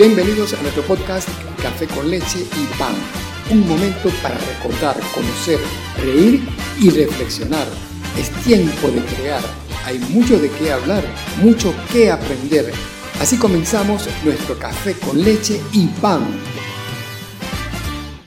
Bienvenidos a nuestro podcast Café con leche y pan. Un momento para recordar, conocer, reír y reflexionar. Es tiempo de crear. Hay mucho de qué hablar, mucho que aprender. Así comenzamos nuestro café con leche y pan.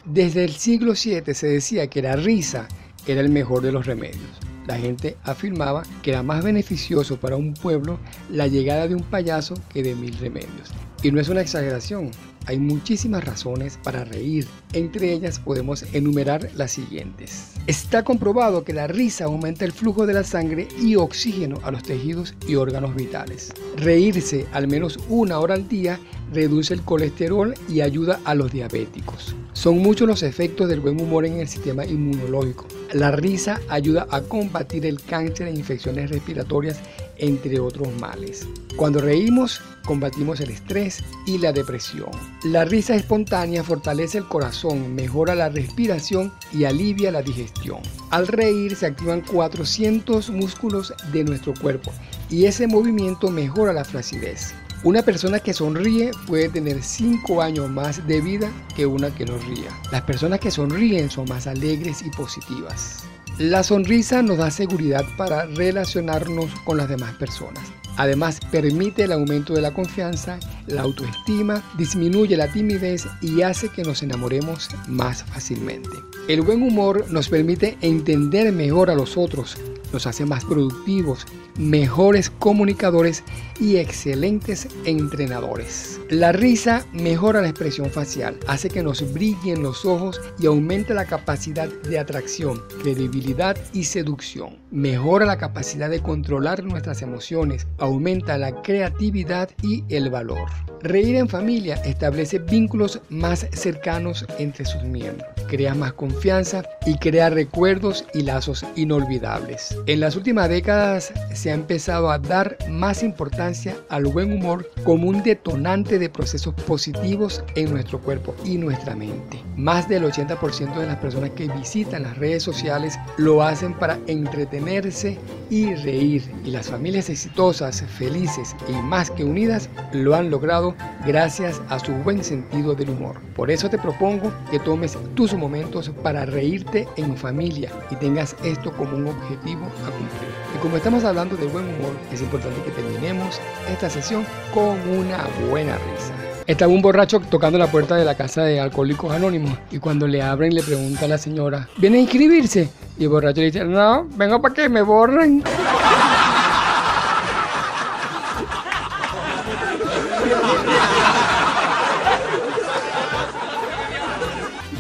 Desde el siglo VII se decía que la risa era el mejor de los remedios. La gente afirmaba que era más beneficioso para un pueblo la llegada de un payaso que de mil remedios. Y no es una exageración, hay muchísimas razones para reír. Entre ellas podemos enumerar las siguientes. Está comprobado que la risa aumenta el flujo de la sangre y oxígeno a los tejidos y órganos vitales. Reírse al menos una hora al día reduce el colesterol y ayuda a los diabéticos. Son muchos los efectos del buen humor en el sistema inmunológico. La risa ayuda a combatir el cáncer e infecciones respiratorias, entre otros males. Cuando reímos, combatimos el estrés y la depresión. La risa espontánea fortalece el corazón, mejora la respiración y alivia la digestión. Al reír se activan 400 músculos de nuestro cuerpo y ese movimiento mejora la flacidez. Una persona que sonríe puede tener 5 años más de vida que una que no ría. Las personas que sonríen son más alegres y positivas. La sonrisa nos da seguridad para relacionarnos con las demás personas. Además, permite el aumento de la confianza, la autoestima, disminuye la timidez y hace que nos enamoremos más fácilmente. El buen humor nos permite entender mejor a los otros, nos hace más productivos, mejores comunicadores y excelentes entrenadores. La risa mejora la expresión facial, hace que nos brillen los ojos y aumenta la capacidad de atracción, credibilidad y seducción. Mejora la capacidad de controlar nuestras emociones, aumenta la creatividad y el valor. Reír en familia establece vínculos más cercanos entre sus miembros, crea más confianza y crea recuerdos y lazos inolvidables. En las últimas décadas se ha empezado a dar más importancia al buen humor como un detonante de procesos positivos en nuestro cuerpo y nuestra mente. Más del 80% de las personas que visitan las redes sociales lo hacen para entretenerse y reír. Y las familias exitosas, felices y más que unidas lo han logrado gracias a su buen sentido del humor. Por eso te propongo que tomes tus momentos para reírte en familia y tengas esto como un objetivo a cumplir. Y como estamos hablando de buen humor, es importante que terminemos esta sesión con una buena risa. Estaba un borracho tocando la puerta de la casa de Alcohólicos Anónimos y cuando le abren le pregunta a la señora, ¿viene a inscribirse? Y el borracho le dice, no, vengo para que me borren.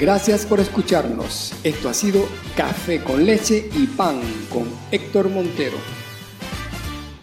Gracias por escucharnos. Esto ha sido Café con leche y pan con Héctor Montero.